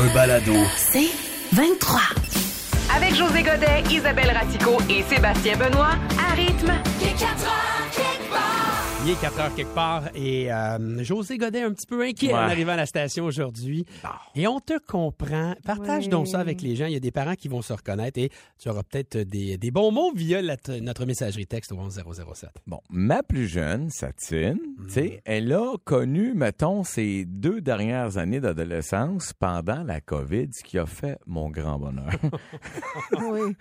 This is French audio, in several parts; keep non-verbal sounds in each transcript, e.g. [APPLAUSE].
Un balado. C'est 23. Avec José Godet, Isabelle Ratico et Sébastien Benoît, à rythme. Il est 4 heures quelque part et euh, José Godet un petit peu inquiet en Ouais. arrivant à la station aujourd'hui. Et on te comprend. Partage Oui. donc ça avec les gens. Il y a des parents qui vont se reconnaître et tu auras peut-être des, des bons mots via la- notre messagerie texte au 11007. Bon, ma plus jeune, Satine, tu sais, elle a connu, mettons, ses deux dernières années d'adolescence pendant la COVID, ce qui a fait mon grand bonheur. [LAUGHS] Oui.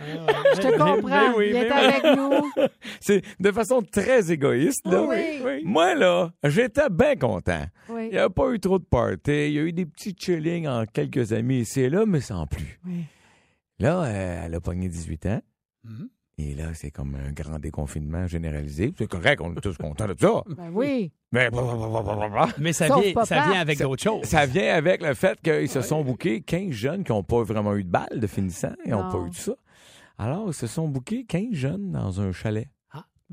Je te comprends. Ben oui, Viens ben avec nous. [LAUGHS] C'est de façon très égoïste, là. Oui. Moi, là, j'étais bien content. Oui. Il n'y a pas eu trop de party. Il y a eu des petits chillings en quelques amis ici et là, mais sans plus. Oui. Là, euh, elle a pogné 18 ans. Mhm. Et là, c'est comme un grand déconfinement généralisé. C'est correct, on est tous contents de ça. [LAUGHS] Ben oui. Mais ça vient, papa. ça vient avec d'autres choses. ça vient avec le fait qu'ils se sont bookés 15 jeunes qui n'ont pas vraiment eu de balle de finissant. Ils n'ont pas eu tout ça. Alors, ils se sont bookés 15 jeunes dans un chalet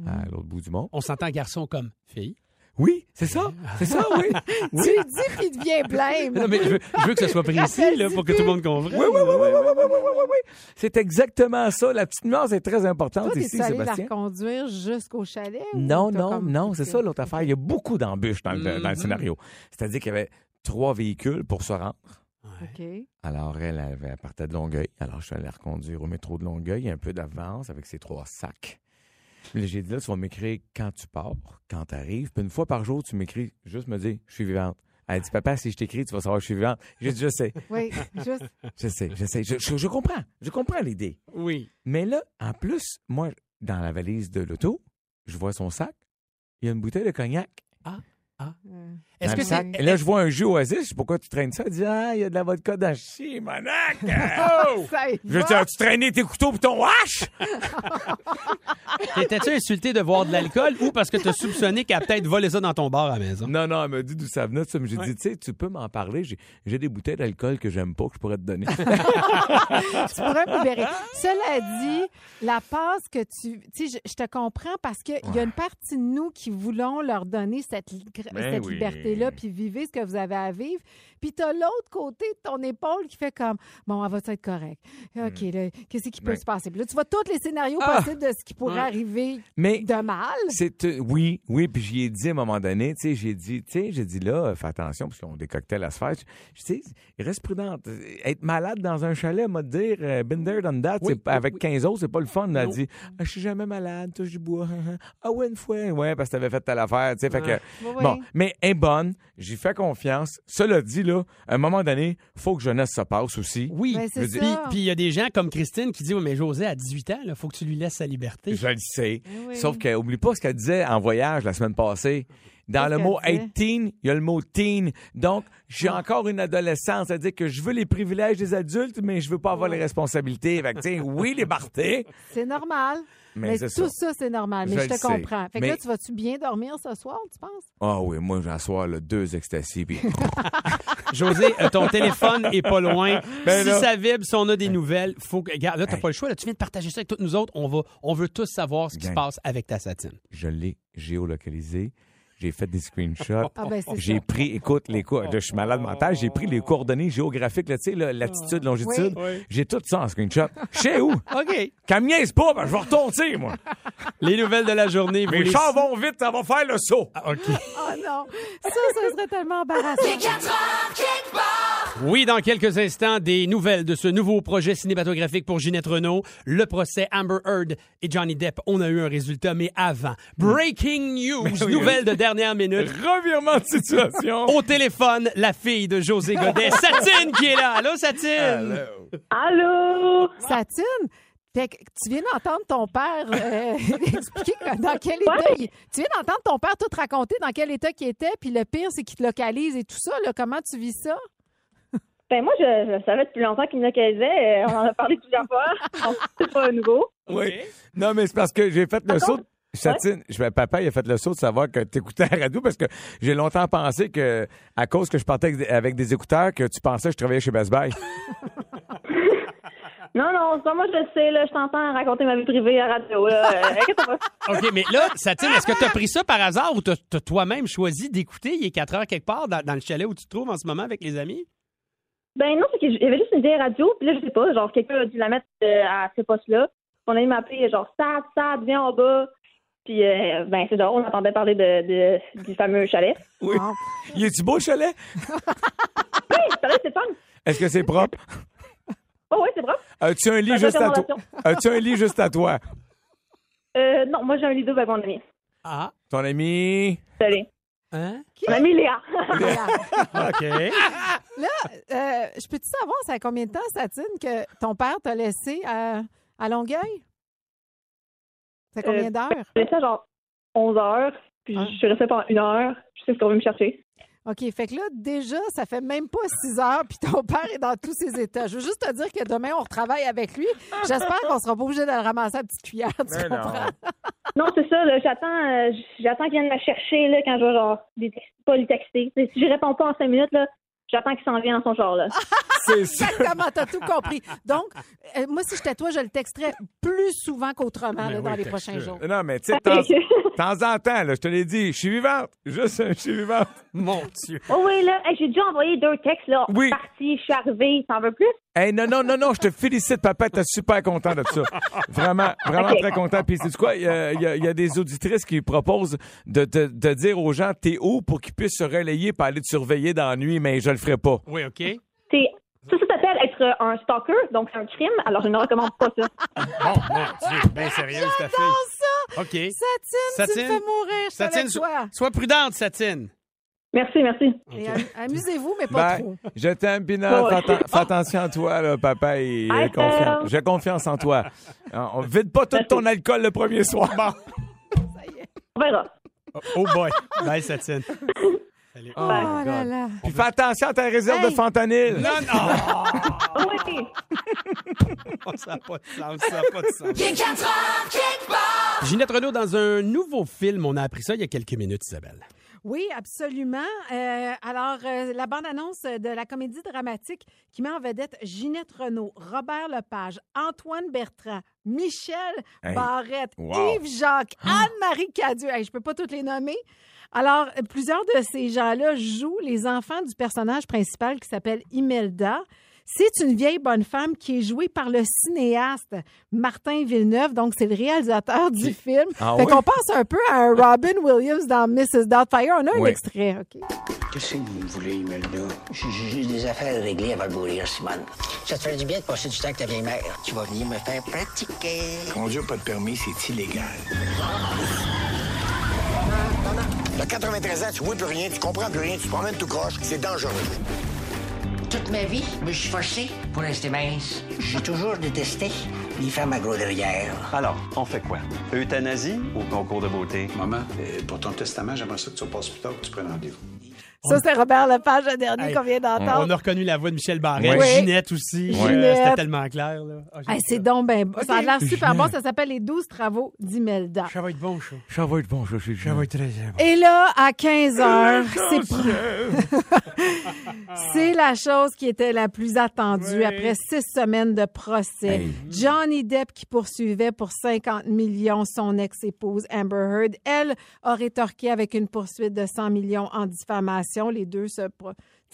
À l'autre bout du monde. On s'entend garçon comme fille. Oui, c'est ça. C'est ça, oui. [LAUGHS] Tu Oui. le dis puis il devient blême. Non, mais je veux, je veux que ce soit précis là, pour que tout le monde comprenne. Oui, oui, oui, oui, oui, oui, oui, oui, oui, oui. C'est exactement ça. La petite nuance est très importante Toi, ici, t'es allé la Sébastien. reconduire jusqu'au chalet? ou Non, non, comme- non, c'est ça l'autre affaire. Il y a beaucoup d'embûches dans, le- dans le Mhm. scénario. C'est-à-dire qu'il y avait trois véhicules pour se rendre. OK. Alors, elle, elle, elle partait de Longueuil. Alors, je suis allé la reconduire au métro de Longueuil, un peu d'avance avec ses trois sacs. J'ai dit, là, tu vas m'écrire quand tu pars, quand tu arrives. Puis une fois par jour, tu m'écris, juste me dire, je suis vivante. Elle dit, papa, si je t'écris, tu vas savoir que je suis vivante. J'ai dit, je sais, [LAUGHS] Oui, juste. je sais, je sais. Je, je- je comprends, je comprends l'idée. Oui. Mais là, en plus, moi, dans la valise de l'auto, je vois son sac. Il y a une bouteille de cognac. euh, Est-ce dans que le sac. c'est Et là, je vois un jus Oasis. Je sais pourquoi tu traînes ça? Elle dit, ah, il y a de la vodka dans chi, monac. [LAUGHS] Oh! Y Je veux dire, tu traîné tes couteaux pour ton hache? [LAUGHS] T'étais-tu insulté de voir de l'alcool ou parce que t'as soupçonné qu'elle a peut-être volé ça dans ton bar à la maison? Non, non, elle m'a dit d'où ça venait. ça. Mais j'ai Ouais. dit, tu sais, tu peux m'en parler. J'ai, des bouteilles d'alcool que j'aime pas, que je pourrais te donner. [LAUGHS] tu pourrais me libérer. Cela dit, la passe que tu. Tu sais, je, je te comprends parce qu'il y a une partie de nous qui voulons leur donner cette, li- Ben cette oui. Liberté-là, puis vivez ce que vous avez à vivre. Puis tu as l'autre côté de ton épaule qui fait comme Bon, elle va être correct. OK, là, qu'est-ce qui peut se passer? Puis là, tu vois tous les scénarios Ah! possibles de ce qui pourrait arriver Mais de mal. c'est, euh, oui, oui, puis j'y ai dit à un moment donné, tu sais, j'ai dit, tu sais, j'ai dit là, fais attention, parce qu'ils ont des cocktails à se faire. Je sais, reste prudente. Être malade dans un chalet, m'a dire, euh, there, done that, Oui, c'est- avec oui. 15 autres, c'est pas le fun. Elle a dit, ah, je suis jamais malade, touche du bois. [LAUGHS] ah ouais, une fois. Ouais, parce que t'avais fait telle affaire, tu sais, fait que. Oui, oui. Bon, mais est bonne, j'y fais confiance. Cela dit, là, à un moment donné, faut que jeunesse se passe aussi. Oui. Ben, c'est Puis il y a des gens comme Christine qui disent Oui, mais José, à 18 ans, il faut que tu lui laisses sa liberté. Je le sais. Eh oui. Sauf qu'elle oublie pas ce qu'elle disait en voyage la semaine passée. Dans le mot qu'elle disait? 18, il y a le mot teen. Donc, j'ai Ah. encore une adolescence. C'est-à-dire que je veux les privilèges des adultes, mais je veux pas avoir les responsabilités. Fait que, oui, les bartés, C'est normal. Mais, tout ça. ça, c'est normal. Mais Je je, te sais. comprends. Fait que Mais- là, tu vas-tu bien dormir ce soir, tu penses? Ah oui, moi, j'assois là, deux. Puis... [LAUGHS] José, euh, ton téléphone est pas loin. Ben si là. ça vibre, si on a des nouvelles, faut que. Regarde, là, t'as pas le choix. Là, tu viens de partager ça avec toutes nous autres. On, va, on veut tous savoir ce qui se passe avec ta satine. je l'ai géolocalisé. J'ai fait des screenshots. Ah, ben, J'ai pris, écoute, les co- je suis malade mental, j'ai pris les coordonnées géographiques, là, tu sais, là, latitude, longitude. J'ai tout ça en screenshot. Je sais où? [LAUGHS] OK. Niaise pas, ben, je vais retourner, moi. Les nouvelles de la journée. Mes les- chars vont vite, ça va faire le saut. Ah, OK. Oh non! Ça, ça serait tellement embarrassant. Oui, dans quelques instants, des nouvelles de ce nouveau projet cinématographique pour Ginette Renault, le procès Amber Heard et Johnny Depp. On a eu un résultat, mais avant. Breaking [LAUGHS] news, oui, nouvelle de dernière minute. Revirement de situation. Au téléphone, la fille de José Godet, [LAUGHS] Satine, qui est là. Allô, Satine? Allô? Satine, fait que tu viens d'entendre ton père euh, [LAUGHS] expliquer dans quel état il... Tu viens d'entendre ton père tout raconter dans quel état il était, puis le pire, c'est qu'il te localise et tout ça. Là, comment tu vis ça? Ben moi, je, je savais depuis longtemps qu'il me localisait. Euh, On en a parlé plusieurs fois. [LAUGHS] C'est pas nouveau. Oui. Non, mais c'est parce que j'ai fait le saut. Satine, je fais, papa, il a fait le saut de savoir que tu écoutais la radio parce que j'ai longtemps pensé que, à cause que je partais avec des, avec des écouteurs, que tu pensais que je travaillais chez Best Buy. [LAUGHS] [LAUGHS] Non, non, ça, moi, je le sais. Là, je t'entends raconter ma vie privée à la radio. Là. Euh, pas. OK, mais là, Satine, est-ce que tu as pris ça par hasard ou tu as toi-même choisi d'écouter? Il est 4 heures quelque part dans, dans le chalet où tu te trouves en ce moment avec les amis? Ben non, c'est qu'il y avait juste une vieille radio. Puis là, je sais pas, genre, quelqu'un a dû la mettre euh, à ce poste-là. On a m'a appelé, genre, Sad, Sad, viens en bas. Puis, euh, ben, c'est drôle, on entendait parler de, de- du fameux chalet. Oui. Il est-tu beau, le chalet? [LAUGHS] Oui, c'est vrai, c'est fun. Est-ce que c'est propre? Oh, ouais, c'est propre. As-tu un lit juste à toi? [LAUGHS] As-tu un lit juste à toi? Euh, non, moi, j'ai un lit double avec mon ami. Ah. Ton ami? Salut. Hein? Ami Léa. [LAUGHS] OK. Là, euh, je peux-tu savoir, ça a combien de temps, Satine, que ton père t'a laissé à, à Longueuil? Ça fait combien Euh, d'heures? J'ai fait genre 11 heures. Puis, Ah. je suis restée pendant une heure. Je sais ce qu'on veut me chercher. OK, fait que là, déjà, ça fait même pas six heures, puis ton père est dans tous ses états. Je veux juste te dire que demain, on retravaille avec lui. J'espère qu'on sera pas obligé de le ramasser à petite cuillère, tu Mais non. comprends? [LAUGHS] Non, c'est ça, là. J'attends, euh, j'attends qu'il vienne me chercher, là, quand je vais, genre, pas les texter. Si je réponds pas en 5 minutes, là, j'attends qu'il s'en vienne dans son char, là. [LAUGHS] C'est ça. Exactement, t'as tout compris. Donc, euh, moi, si j'étais toi, je le texterais plus souvent qu'autrement là, dans oui, les prochains jours. Non, mais tu sais, de temps, en temps, là, je te l'ai dit, je suis vivante. Juste, je suis vivante. Mon Dieu. Oh oui, là, hey, j'ai déjà envoyé deux textes, là. Oui. Parti, je suis arrivée. T'en veux plus? Hey, non, non, non, non, je te félicite, papa. T'es super content de ça. Vraiment, vraiment très content. Puis, c'est quoi? Il y, a, y y des auditrices qui proposent de, de, de dire aux gens, t'es où pour qu'ils puissent se relayer pour aller te surveiller dans la nuit, mais je le ferai pas. Oui, OK. C'est, ça, ça s'appelle être un stalker, donc c'est un crime. Alors, je ne recommande pas ça. Bon, [LAUGHS] mon Dieu, bien sérieuse, ta fille. ça! OK. Satine, tu me Satine, fais mourir, je Satine, toi. sois, prudente, Satine. Merci, merci. Amusez-vous, mais pas Ben, trop. je t'aime, Pina. Ouais. Fais, atten- [LAUGHS] fais attention à toi, là, papa. Confiance. J'ai confiance en toi. [LAUGHS] On vide pas tout ton alcool le premier soir. On verra. Oh boy. Bye, Satine. Salut. Oh là là. Puis fais attention à ta réserve Hey. de fentanyl. Non, non! [LAUGHS] [LAUGHS] Oh oui. ça n'a pas de sens, ça n'a pas de sens. Ginette Renault, dans un nouveau film, on a appris ça il y a quelques minutes, Isabelle. Oui, absolument. Euh, alors, euh, la bande-annonce de la comédie dramatique qui met en vedette Ginette Renault, Robert Lepage, Antoine Bertrand, Michel Hey. Barrette, Wow. Yves Jacques, Anne-Marie Cadieux. Hey, je peux pas toutes les nommer. Alors, plusieurs de ces gens-là jouent les enfants du personnage principal qui s'appelle Imelda. C'est une vieille bonne femme qui est jouée par le cinéaste Martin Villeneuve, donc c'est le réalisateur du film. Ah fait qu'on pense un peu à un Robin Williams dans Mrs. Doubtfire. On a un extrait, OK? Qu'est-ce que vous voulez, Imelda? J'ai j'ai des affaires à régler avant de mourir, Simone. Ça te fait du bien de passer du temps avec ta vieille mère. Tu vas venir me faire pratiquer. Conduire pas de permis, c'est illégal. T'as 93 ans, tu vois plus rien, tu comprends plus rien, tu te promènes tout croche, c'est dangereux. Toute ma vie, je me suis forcé pour rester mince. J'ai toujours détesté les femmes à gros derrière. Alors, on fait quoi? Euthanasie ou concours de beauté? Maman, euh, pour ton testament, j'aimerais ça que tu repasses plus tard que tu prennes rendez-vous. Ça, c'est Robert Lepage, le dernier Hey, qu'on vient On d'entendre. a reconnu la voix de Michel Barret, Ouais. Ginette aussi. Euh, Ginette. C'était tellement clair. Là. Ah, Hey, c'est donc ben, ça a l'air super bon. Ça s'appelle Les 12 travaux d'Imelda. Ça va être bon, ça. Ça va être bon, ça, Ça va être très bon. Et là, à 15 heures, c'est [LAUGHS] c'est la chose qui était la plus attendue Oui. après six semaines de procès. Hey. Johnny Depp qui poursuivait pour 50 millions son ex-épouse Amber Heard. Elle a rétorqué avec une poursuite de 100 millions en diffamation. Les deux se...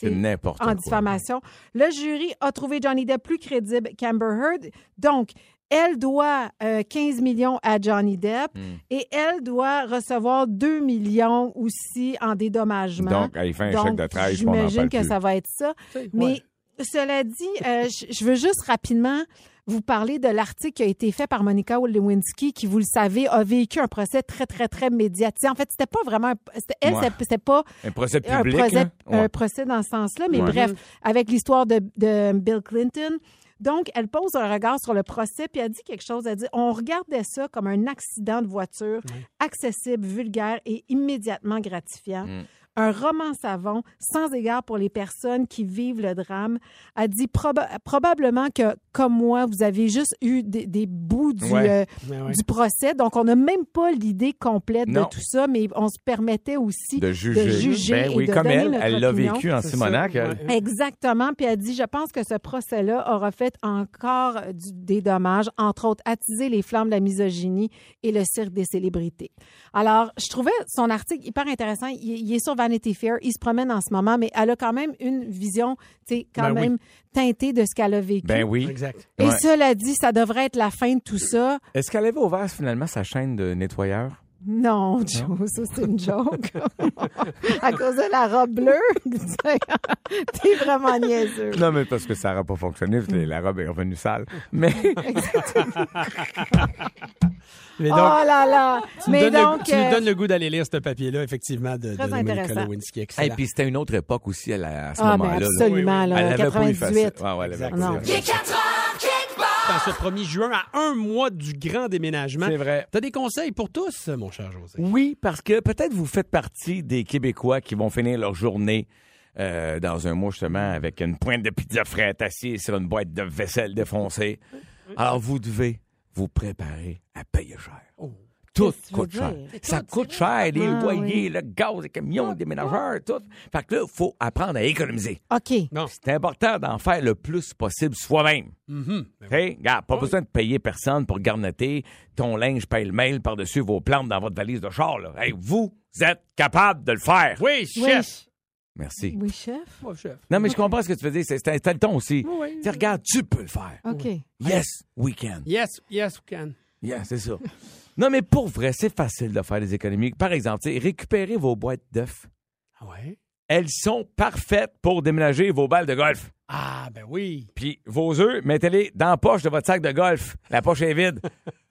n'importe en quoi. diffamation. Le jury a trouvé Johnny Depp plus crédible qu'Amber Heard. Donc, elle doit euh, 15 millions à Johnny Depp Hmm. et elle doit recevoir 2 millions aussi en dédommagement. Donc, il fait un Donc, chèque de 13, puis on n'en J'imagine que plus. ça va être ça. Mais cela dit, euh, je je veux juste rapidement vous parler de l'article qui a été fait par Monica Lewinsky, qui, vous le savez, a vécu un procès très, très, très médiatisé. En fait, c'était pas vraiment... Elle, Ouais. c'était- pas Un procès un public? Ouais. un procès dans ce sens-là. Mais Ouais. bref, avec l'histoire de, de Bill Clinton. Donc, elle pose un regard sur le procès, puis elle dit quelque chose. Elle dit on regardait ça comme un accident de voiture, accessible, vulgaire et immédiatement gratifiant. Mm. Un roman savon sans égard pour les personnes qui vivent le drame. Elle dit proba- probablement que, comme moi, vous avez juste eu des, des bouts du, Ouais. euh, Ouais, du procès. Donc, on n'a même pas l'idée complète Non. de tout ça, mais on se permettait aussi De juger. juger Ben et oui, de comme donner elle, elle l'a vécu en Simonac. ouais. Exactement. Puis elle dit, je pense que ce procès-là aura fait encore du- des dommages, entre autres attiser les flammes de la misogynie et le cirque des célébrités. Alors, je trouvais son article hyper intéressant. Il, il est sur Vanity Fair. Il se promène en ce moment, mais elle a quand même une vision, tu sais, quand Ben oui. même teintée de ce qu'elle a vécu. Ben oui. Exact. Et Ouais. cela dit, ça devrait être la fin de tout ça. Est-ce qu'elle avait ouvert finalement sa chaîne de nettoyeur? Non, Joe, ça c'est une joke. [LAUGHS] à cause de la robe bleue. [LAUGHS] T'es vraiment niaiseux. Non, mais parce que ça n'aurait pas fonctionné, la robe est revenue sale. Mais Mais oh donc, là là! tu, me Mais donc, le, tu me euh, donnes le goût d'aller lire ce papier-là, effectivement, de, de Très Monica intéressant. Lewinsky. Et puis c'était une autre époque aussi à, la- à ce ah, ben moment-là. là. absolument, Oui, là, Elle avait pas eu 98. facile. Ouais, ouais, elle avait Dans ce 1er juin, à un mois du grand déménagement. C'est vrai. T'as des conseils pour tous, mon cher José? Oui, parce que peut-être vous faites partie des Québécois qui vont finir leur journée euh, dans un mois justement avec une pointe de pizza frette assise sur une boîte de vaisselle défoncée. Alors vous devez vous préparer à payer cher. Tout coûte cher. Ça coûte cher, les Ah, loyers, oui. le gaz, les camions, les déménageurs, tout. Fait que là, il faut apprendre à économiser. OK. Non. C'est important d'en faire le plus possible soi-même. OK? Regarde, pas besoin de payer personne pour garnoter ton linge paye mail par-dessus vos plantes dans votre valise de char. Là. Hey, vous êtes capable de le faire. Oui, chef. Merci. Oui, chef. Oui, chef. Non, mais je comprends ce que tu veux dire. C'est le ton aussi. Oui. Tu sais, regarde, tu peux le faire. OK. Yes, we can. Yes, yes, we can. Yeah, c'est ça. [LAUGHS] non, mais pour vrai, c'est facile de faire des économies. Par exemple, tu sais, récupérez vos boîtes d'œufs. Ah ouais? Elles sont parfaites pour déménager vos balles de golf. Ah, ben oui. Puis vos œufs, mettez-les dans la poche de votre sac de golf. La poche est vide.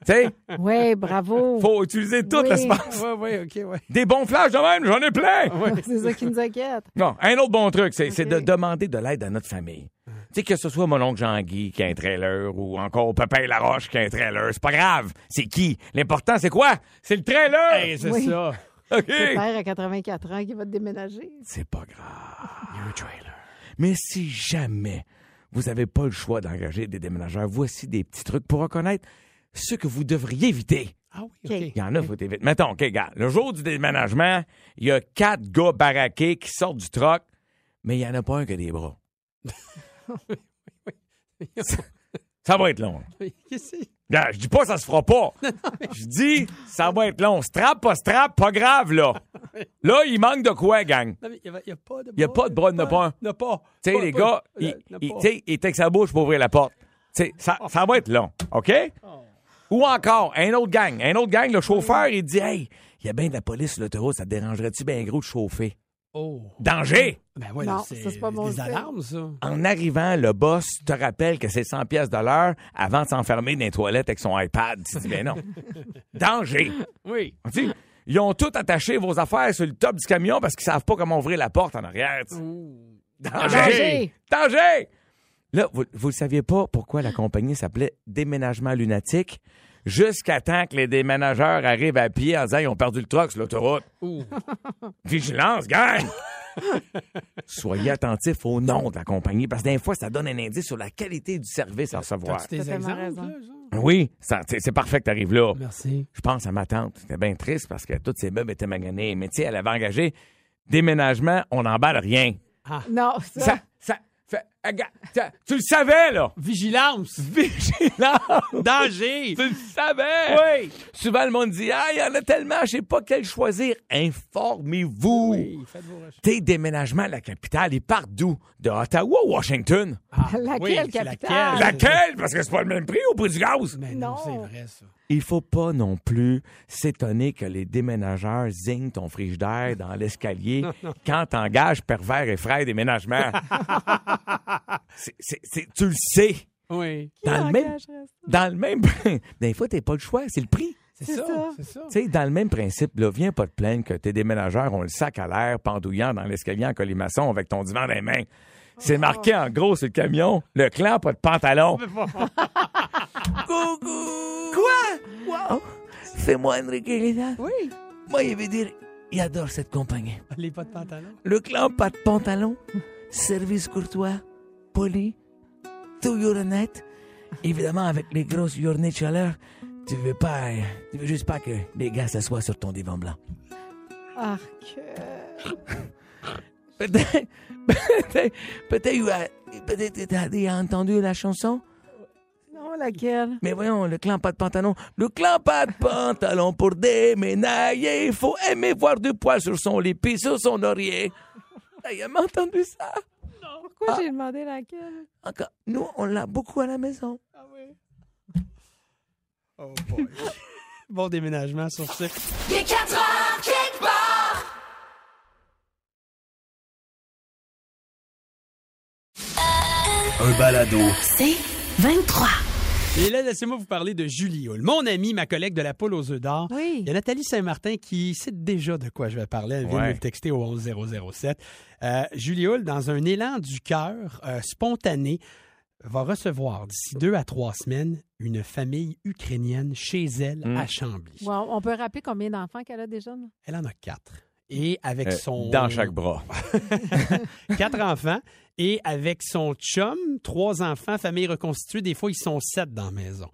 tu sais, Oui, bravo. faut utiliser toute Oui. l'espace. Oui, oui, OK, oui. Des bons flashs de même, j'en ai plein. [LAUGHS] C'est ça qui nous inquiète. Non, un autre bon truc, c'est de demander de l'aide à notre famille. Tu sais, que ce soit mon oncle Jean-Guy qui a un trailer ou encore Pépin Laroche qui a un trailer, c'est pas grave. C'est qui? L'important, c'est quoi? C'est le trailer! Hey, c'est Oui. ça. [LAUGHS] OK? Père à 84 ans qui va te déménager. C'est pas grave. Il y a un trailer. Mais si jamais vous n'avez pas le choix d'engager des déménageurs, voici des petits trucs pour reconnaître ce que vous devriez éviter. Ah oui, OK. OK. Il y en a, faut éviter. Mettons, OK, gars, le jour du déménagement, il y a quatre gars baraqués qui sortent du troc, mais il n'y en a pas un qui a des bras. [LAUGHS] [LAUGHS] Ça va être long. Je dis pas ça se fera pas. Je dis ça va être long. Strap, pas strap, pas grave, là. Là, il manque de quoi, gang? Il n'y a, pas de Il y a pas de bras, il n'y a pas n'y a pas. Tu sais, les gars, il était avec sa bouche pour ouvrir la porte. Tu sais, ça, ça va être long, OK? Ou encore, un autre gang. Un autre gang, le chauffeur, il dit Hey, il y a bien de la police sur l'autoroute, ça te dérangerait-tu bien gros de chauffer? Oh. Danger! Ben ouais, Non, c'est pas bon des signe. alarmes, ça. En arrivant, le boss te rappelle que c'est 100 pièces de l'heure avant de s'enfermer dans les toilettes avec son iPad. Tu dis, ben non. [LAUGHS] Danger! Oui. Tu ils ont tout attaché vos affaires sur le top du camion parce qu'ils savent pas comment ouvrir la porte en arrière. Danger! Danger! Danger! Là, vous ne saviez pas pourquoi la compagnie s'appelait Déménagement Lunatique? Jusqu'à temps que les déménageurs arrivent à pied en disant ils ont perdu le truck sur l'autoroute. [LAUGHS] Vigilance, gang! Soyez attentifs au nom de la compagnie parce que des fois, ça donne un indice sur la qualité du service à recevoir. T'as-tu des T'as tellement exemples, raison. là, ça? Oui, ça- c'est c'est parfait que tu arrives là. Merci. Je pense à ma tante. C'était bien triste parce que tous ses meubles étaient maganés. Mais tu sais, elle avait engagé déménagement, on n'emballe rien. Non, ça. Ça, ça, fait- regarde, ça- tu le savais, là! Vigilance. Vigilance! Danger. Tu le savais! Oui. Souvent, le monde dit Ah, il y en a tellement, je sais pas quel choisir. Informez-vous. Oui, faites vos recherches. Tes déménagements à la capitale, ils partent d'où? De Ottawa ou Washington? Ah, Laquelle oui, capitale? Laquelle? Parce que c'est pas le même prix au prix du gaz. Mais non, Non. c'est vrai, ça. Il faut pas non plus s'étonner que les déménageurs zignent ton frigidaire dans l'escalier [LAUGHS] quand t'engages pervers et frères déménagement. C'est- c'est- c'est- tu le sais. Oui. Dans le même, dans le même, [LAUGHS] des fois t'as pas le choix, c'est le prix. C'est C'est ça. ça. C'est ça. Tu sais, dans le même principe, là, viens pas te plaindre que tes déménageurs ont le sac à l'air pendouillant dans l'escalier en colimaçon avec ton divan dans les mains. C'est marqué en gros sur le camion, le clan, pas de pantalon. [LAUGHS] Coucou! Oh, c'est moi, Enrique Guérin. Oui. Moi, il veut dire il adore cette compagnie. Les pas de pantalon. Le clan pas de pantalon, service courtois, poli, toujours honnête. Évidemment, avec les grosses journées de chaleur, tu veux pas, euh, tu veux juste pas que les gars s'assoient sur ton divan blanc. Arc. Peut-être, peut-être, peut-être, peut-être t'as déjà entendu la chanson? Non, laquelle? Mais voyons, le clan pas de pantalon. Le clan pas de pantalon pour déménager. Il faut aimer voir du poil sur son lit puis sur son oreiller. T'as jamais entendu ça? Pourquoi j'ai demandé laquelle? Encore, nous, on l'a beaucoup à la maison. Oh boy. [LAUGHS] bon déménagement sur ce. Il est 4 heures, quelque part. Un balado. C'est 23. Et là, laissez-moi vous parler de Julie Hull. Mon amie, ma collègue de la poule aux œufs d'or. Oui. Il y a Nathalie Saint-Martin qui sait déjà de quoi je vais parler. Elle vient de Ouais. me le texter au 11007. Euh, Julie Hull, dans un élan du cœur euh, spontané, va recevoir d'ici deux à trois semaines une famille ukrainienne chez elle Mm. à Chambly. Wow, on peut rappeler combien d'enfants qu'elle a déjà? là? Elle en a quatre. Et avec Euh, son... Dans chaque bras. [LAUGHS] quatre enfants. Et avec son chum, trois enfants, famille reconstituée. Des fois, ils sont sept dans la maison.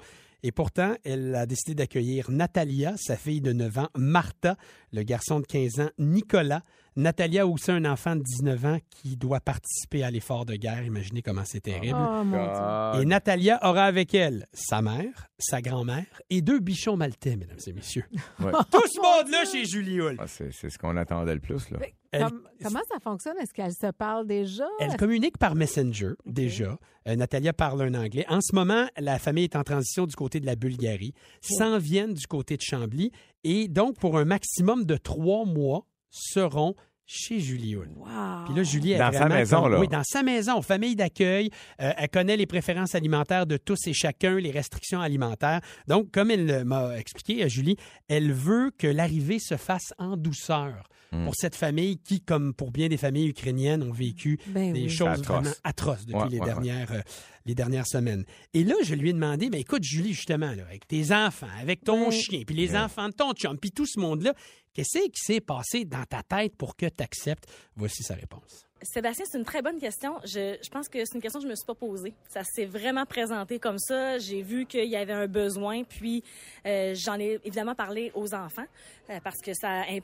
Et pourtant, elle a décidé d'accueillir Natalia, sa fille de 9 ans, Martha, le garçon de 15 ans, Nicolas. Natalia a aussi un enfant de 19 ans qui doit participer à l'effort de guerre. Imaginez comment c'est terrible. Oh, mon Dieu. Et Natalia aura avec elle sa mère, sa grand-mère et deux bichons maltais, mesdames et messieurs. Ouais. [LAUGHS] Tout ce monde-là chez Julie Hull. Ah, c'est c'est ce qu'on attendait le plus. Là. Elle- comment ça fonctionne? Est-ce qu'elle se parle déjà? Elle communique par Messenger, déjà. Euh, Natalia parle un anglais. En ce moment, la famille est en transition du côté de la Bulgarie, s'en viennent du côté de Chambly, et donc, pour un maximum de trois mois, seront chez Julie Hull. Wow. Puis là, Julie est Dans sa maison, comme- là. Oui, dans sa maison, famille d'accueil. Euh, elle connaît les préférences alimentaires de tous et chacun, les restrictions alimentaires. Donc, comme elle m'a expliqué, euh, Julie, elle veut que l'arrivée se fasse en douceur Mm. pour cette famille qui, comme pour bien des familles ukrainiennes, ont vécu Ben des oui. choses Atroce. vraiment atroces depuis Ouais, les, ouais, dernières, euh, les dernières semaines. Et là, je lui ai demandé, mais écoute, Julie, justement, là, avec tes enfants, avec ton Ouais. chien, puis les enfants de ton chum, puis tout ce monde-là, qu'est-ce qui s'est passé dans ta tête pour que tu acceptes? Voici sa réponse. Sébastien, c'est une très bonne question. Je, je pense que c'est une question que je me suis pas posée. Ça s'est vraiment présenté comme ça. J'ai vu qu'il y avait un besoin, puis euh, j'en ai évidemment parlé aux enfants euh, parce que ça implique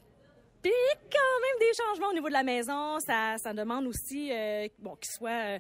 quand même des changements au niveau de la maison. Ça, ça demande aussi euh, bon qu'ils soient euh,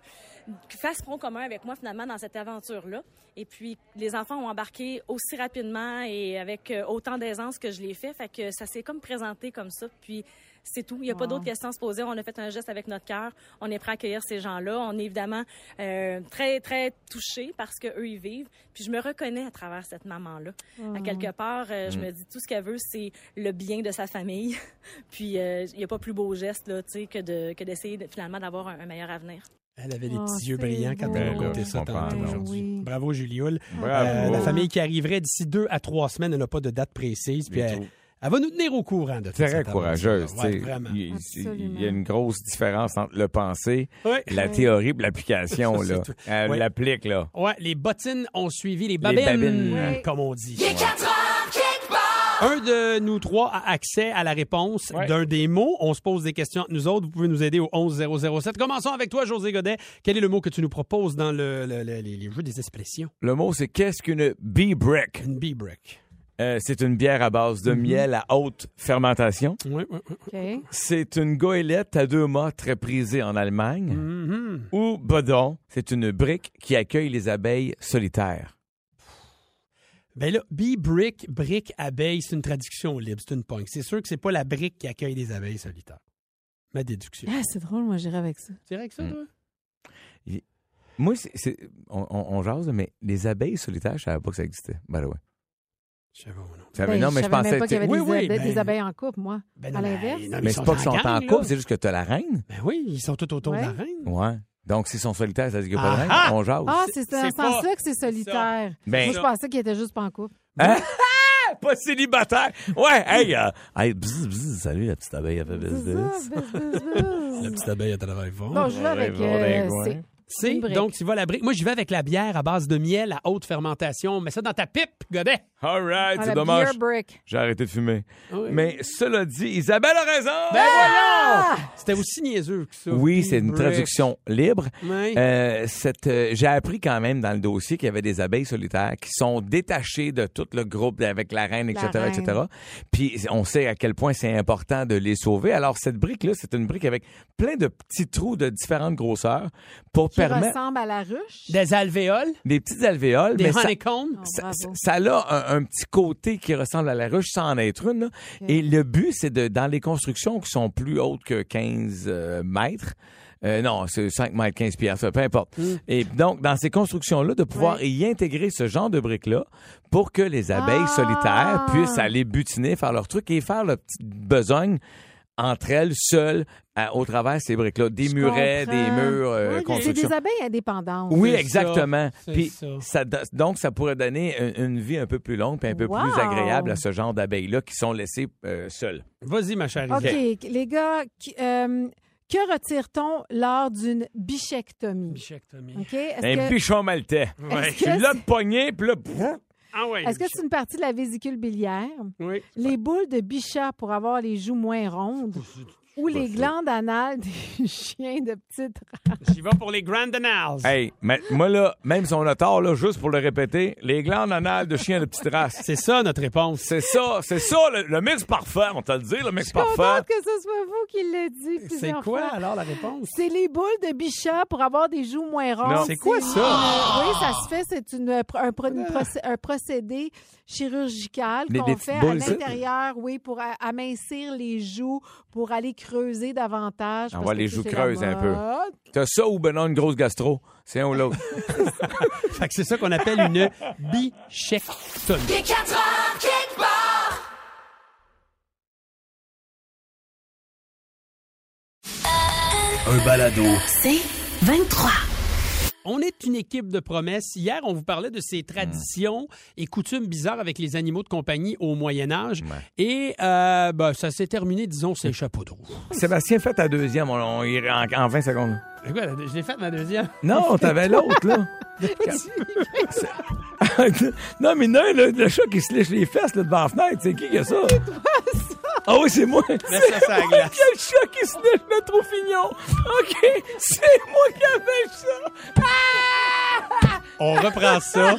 qu'ils fassent front commun avec moi finalement dans cette aventure-là. Et puis les enfants ont embarqué aussi rapidement et avec euh, autant d'aisance que je l'ai fait. Fait que ça s'est comme présenté comme ça. Puis c'est tout. Il n'y a pas d'autres questions à se poser. On a fait un geste avec notre cœur. On est prêt à accueillir ces gens-là. On est évidemment euh, très, très touchés parce qu'eux, ils vivent. Puis je me reconnais à travers cette maman-là. À quelque part, euh, je Mm. me dis tout ce qu'elle veut, c'est le bien de sa famille. [LAUGHS] Puis euh, il n'y a pas plus beau geste là, tu sais, que de que d'essayer de- finalement d'avoir un, un meilleur avenir. Elle avait des Oh, petits yeux brillants quand elle a raconté ça aujourd'hui. Oui. Bravo, Julie Hull. Bravo. Euh, la famille qui arriverait d'ici deux à trois semaines, elle n'a pas de date précise. Puis elle. Elle va nous tenir au courant de tout Très courageuse. Ouais, tu sais. vraiment. il, y a une grosse différence entre le penser, Ouais. la théorie et l'application. [LAUGHS] Ça, là. c'est tout. Elle Ouais. l'applique, là. Ouais, les bottines ont suivi les babines, babines. Ouais. comme on dit. Il est 4 heures, quelque part. Un de nous trois a accès à la réponse Ouais. d'un des mots. On se pose des questions entre nous autres. Vous pouvez nous aider au 11007. Commençons avec toi, José Godet. Quel est le mot que tu nous proposes dans le, le- le- les, jeux des expressions? Le mot, c'est qu'est-ce qu'une bee brick? Une bee-brick. Euh, c'est une bière à base de Mhm. miel à haute fermentation. Oui, oui, oui. C'est une goélette à deux mâts très prisée en Allemagne. Mhm. Ou bodon, c'est une brique qui accueille les abeilles solitaires. Ben là, bee brick, brique, abeille, c'est une traduction libre, c'est une pointe. C'est sûr que c'est pas la brique qui accueille des abeilles solitaires. Ma déduction. Ah, c'est drôle, moi, j'irais avec ça. Tu dirais que ça, Mm. toi? Moi, c'est, on, on, on jase, mais les abeilles solitaires, je savais pas que ça existait. by the way. Je sais pas, moi, non. Ben, non, mais je, savais pensais même pas qu'il y avait Oui, des, oui, abe- ben- des abeilles en couple, moi. Ben à non, l'inverse. non, Mais ils c'est sont pas qu'ils sont gang, en couple, c'est juste que tu as la reine. Ben oui, ils sont tout autour de la reine. Ouais. Donc, s'ils sont solitaires, ça veut dire qu'il n'y a pas de Ah reine? On jase. Ah, c'est dans ce sens-là que c'est solitaire. Ben- moi, je pensais qu'il était juste pas en couple. Hein? [LAUGHS] pas célibataire. Ouais, hey, euh, hey, bzz, bzz, salut la petite abeille, elle fait bzz, bzz. La petite abeille à travail fort. Bon, je vais avec. Euh. C'est- brique. donc tu vas la brique. Moi, j'y vais avec la bière à base de miel à haute fermentation. Mets ça dans ta pipe, Godet. All right, Ah, c'est dommage. J'ai arrêté de fumer. Oui. Mais cela dit, Isabelle a raison! Ben voyons! C'était aussi niaiseux que ça. Oui, c'est une traduction libre. Oui. Euh, cette, euh, j'ai appris quand même dans le dossier qu'il y avait des abeilles solitaires qui sont détachées de tout le groupe avec la reine, etc., La etc. reine. Puis on sait à quel point c'est important de les sauver. Alors cette brique-là, c'est une brique avec plein de petits trous de différentes grosseurs pour Qui permettre ressemble à la ruche? Des alvéoles, des petites alvéoles. des mais ça- honeycombs. Oh, ça, bravo. ça- ça a un, un petit côté qui ressemble à la ruche sans en être une. là. Et le but, c'est de dans les constructions qui sont plus hautes que 15 euh, mètres. euh, non, c'est 5 mètres, 15 pieds, ça, peu importe. Et donc, dans ces constructions-là, de pouvoir Ouais. y intégrer ce genre de briques-là pour que les abeilles Ah! solitaires puissent aller butiner, faire leur truc et faire leur petite besogne entre elles, seules, à- au travers de ces briques-là. Des Je murets, comprends. des murs, euh, Oui, c'est constructions. des abeilles indépendantes. Oui, C'est exactement. ça, c'est Puis ça. ça do- donc ça pourrait donner une, une vie un peu plus longue puis un peu Wow. plus agréable à ce genre d'abeilles-là qui sont laissées euh, seules. Vas-y, ma chère OK, les gars, qui- euh, que retire-t-on lors d'une bichectomie? Bichectomie. OK? Est-ce Un que, bichon maltais. Ouais. est-ce Tu que l'as c'est- pogné, puis là, pff, Ah ouais. est-ce que c'est une partie de la vésicule biliaire? Oui. Les boules de bichat pour avoir les joues moins rondes? Ou les glandes anales des [LAUGHS] chiens de petite race? J'y vais pour les Grand Annals. Hey, mais moi là, même si on a tort, là, juste pour le répéter, les glandes anales de chiens de petite race. C'est ça notre réponse. C'est ça, c'est ça, le, le mix parfait, on t'a le dit, le mix Je suis contente parfait. que ce soit vous qui l'ayez dit C'est quoi fois. alors la réponse? C'est les boules de bichat pour avoir des joues moins rondes. Non. C'est quoi ça? oui, ça se fait. C'est une, un, procé- un procédé chirurgical qu'on fait à l'intérieur, oui, pour amincir les joues, pour aller creuser davantage. On voit les joues creuses un peu. T'as ça ou ben non, une grosse gastro. C'est un ou l'autre. [LAUGHS] [LAUGHS] Fait que c'est ça qu'on appelle une bichectomie. Il est 4 heures, quelque part. Un balado. C'est 23. On est une équipe de promesses. Hier, on vous parlait de ces traditions et coutumes bizarres avec les animaux de compagnie au Moyen Âge. Et euh, ben, ça s'est terminé, disons, c'est chapeau de roue. Sébastien, fais ta deuxième, on, en, en 20 secondes. Quoi, je l'ai faite, ma deuxième? Non, [LAUGHS] t'avais l'autre, là. [LAUGHS] [LAUGHS] non, mais non, le, le chat qui se lèche les fesses là, devant la fenêtre, c'est qui qui a ça? Ah oui, c'est moi. Mets ça sur la glace. Quel chat qui se lèche le trop fignon. OK, c'est moi qui avais ça. On reprend ça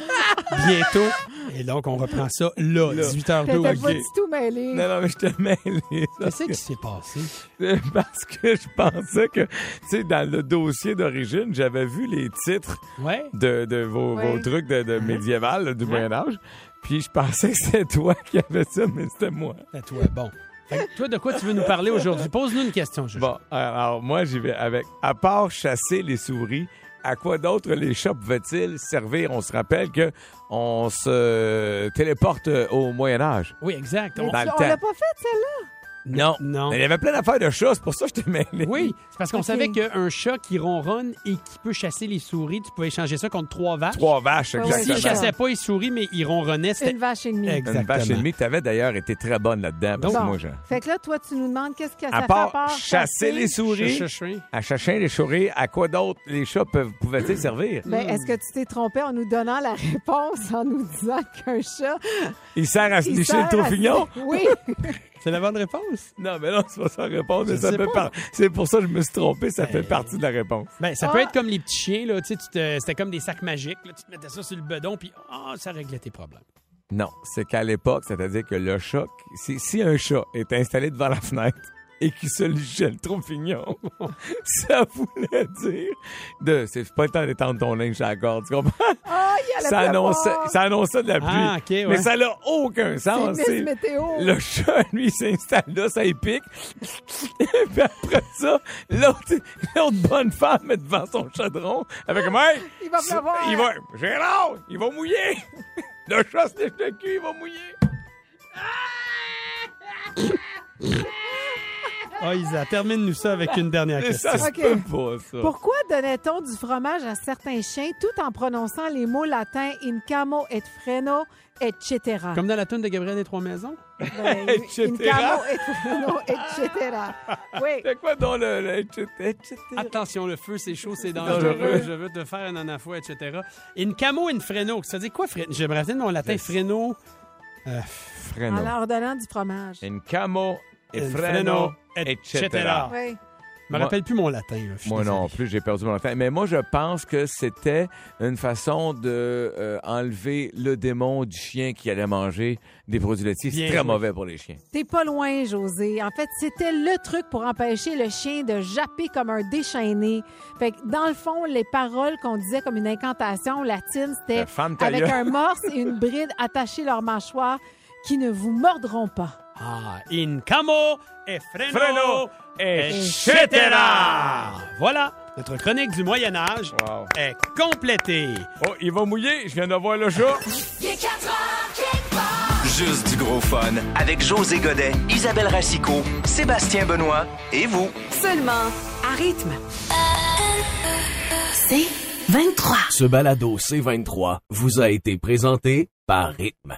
bientôt. Et donc, on reprend ça là, T'étais 18h12. pas du tout mêlé. Non, non, mais je te mêlé. Qu'est-ce qui s'est passé? C'est Parce que je pensais que, tu sais, dans le dossier d'origine, j'avais vu les titres Ouais. de, de vos, Ouais. vos trucs de, de médiéval, là, du Moyen-Âge. Puis je pensais que c'était toi qui avais ça, mais c'était moi. À toi, bon. Fait que toi, de quoi tu veux nous parler aujourd'hui? Pose-nous une question, Juju. Bon, alors moi, j'y vais avec. À part chasser les souris, à quoi d'autre les chats pouvaient-ils servir? On se rappelle que on se téléporte au Moyen-Âge. Oui, exact. Mais On- tu- le on l'a pas fait, celle-là? Non. Non. Mais il y avait plein d'affaires de chats, c'est pour ça que je t'ai mêlé. Oui, c'est parce qu'on Ok. savait qu'un chat qui ronronne et qui peut chasser les souris, tu pouvais échanger ça contre trois vaches. Trois vaches, exactement. S'il c'est ça. chassait pas les souris, mais il ronronnait, c'était Une vache et demie. Exactement. Une vache et demie que t'avais d'ailleurs été très bonne là-dedans. Parce que Bon. moi, je... Fait que là, toi, tu nous demandes qu'est-ce que ça À fait part, à part chasser les souris, Chut, chut, chut. à chasser les souris, à quoi d'autre les chats peuvent, pouvaient-ils servir? Ben, est-ce que tu t'es trompé en nous donnant la réponse en nous disant qu'un chat. Il sert à se il sert le à- [LAUGHS] Oui. C'est la bonne réponse? Non, mais non, c'est pas ça la réponse. mais ça sais fait pas. par- C'est pour ça que je me suis trompé. Ça fait Ben, partie de la réponse. Ben, ça Ah. peut être comme les petits chiens, là. Tu sais, tu te- c'était comme des sacs magiques. Là. Tu te mettais ça sur le bedon, puis ah, ça réglait tes problèmes. Non, c'est qu'à l'époque, c'est-à-dire que le chat, si, si un chat est installé devant la fenêtre et qui se lichait le troufignon, [LAUGHS] ça voulait dire de. C'est pas le temps d'étendre ton linge à la corde, tu comprends? Ah, il y a la Ça annonçait, ça annonçait de la pluie. Ah, ouais. Mais ça n'a aucun sens. C'est Météo. Le chat, lui, s'installe là, ça y pique. [LAUGHS] Puis après ça, l'autre, l'autre bonne femme est devant son chaudron avec hey, Il va pleuvoir. Il va, Gérard, il va mouiller. [LAUGHS] Le chat se lèche le cul, il va mouiller. Ah, Isa, termine-nous ça avec une dernière question. ça se OK. peut pas, ça. Pourquoi donnait-on du fromage à certains chiens tout en prononçant les mots latins in camo et freno, etc.? Comme dans la tune de Gabriel des Trois Maisons? Ben, [LAUGHS] etc.. in camo et freno, etc. Oui. [LAUGHS] C'est quoi dans le... le- etc., etc.? Attention, le feu, c'est chaud, c'est dangereux. dangereux. Je veux te faire un anafou, etc. In camo, in freno. Ça dit quoi, freno? J'aimerais dire mon latin, freno. Euh, Freno. En leur donnant du fromage. In camo e in freno, etc. etc. Oui. Je me Moi- rappelle plus mon latin. là, je suis Moi désolé. non plus, j'ai perdu mon enfant. Mais moi, je pense que c'était une façon de euh, enlever le démon du chien qui allait manger des produits laitiers. C'est très joué. mauvais pour les chiens. T'es pas loin, José. En fait, c'était le truc pour empêcher le chien de japper comme un déchaîné. Fait que, dans le fond, les paroles qu'on disait comme une incantation latine, c'était La femme ta avec gueule. un morse et une bride attachés leurs mâchoires qui ne vous mordront pas. Ah, in camo et freno, Freno, etc. Voilà, notre chronique du Moyen Âge Wow. est complétée. Oh, il va mouiller. Je viens de voir le chat. Il est 4 heures, quelque part. Juste du gros fun avec José Godet, Isabelle Racicot, Sébastien Benoît et vous. Seulement à rythme. C'est 23. Ce balado C23 vous a été présenté par Rythme.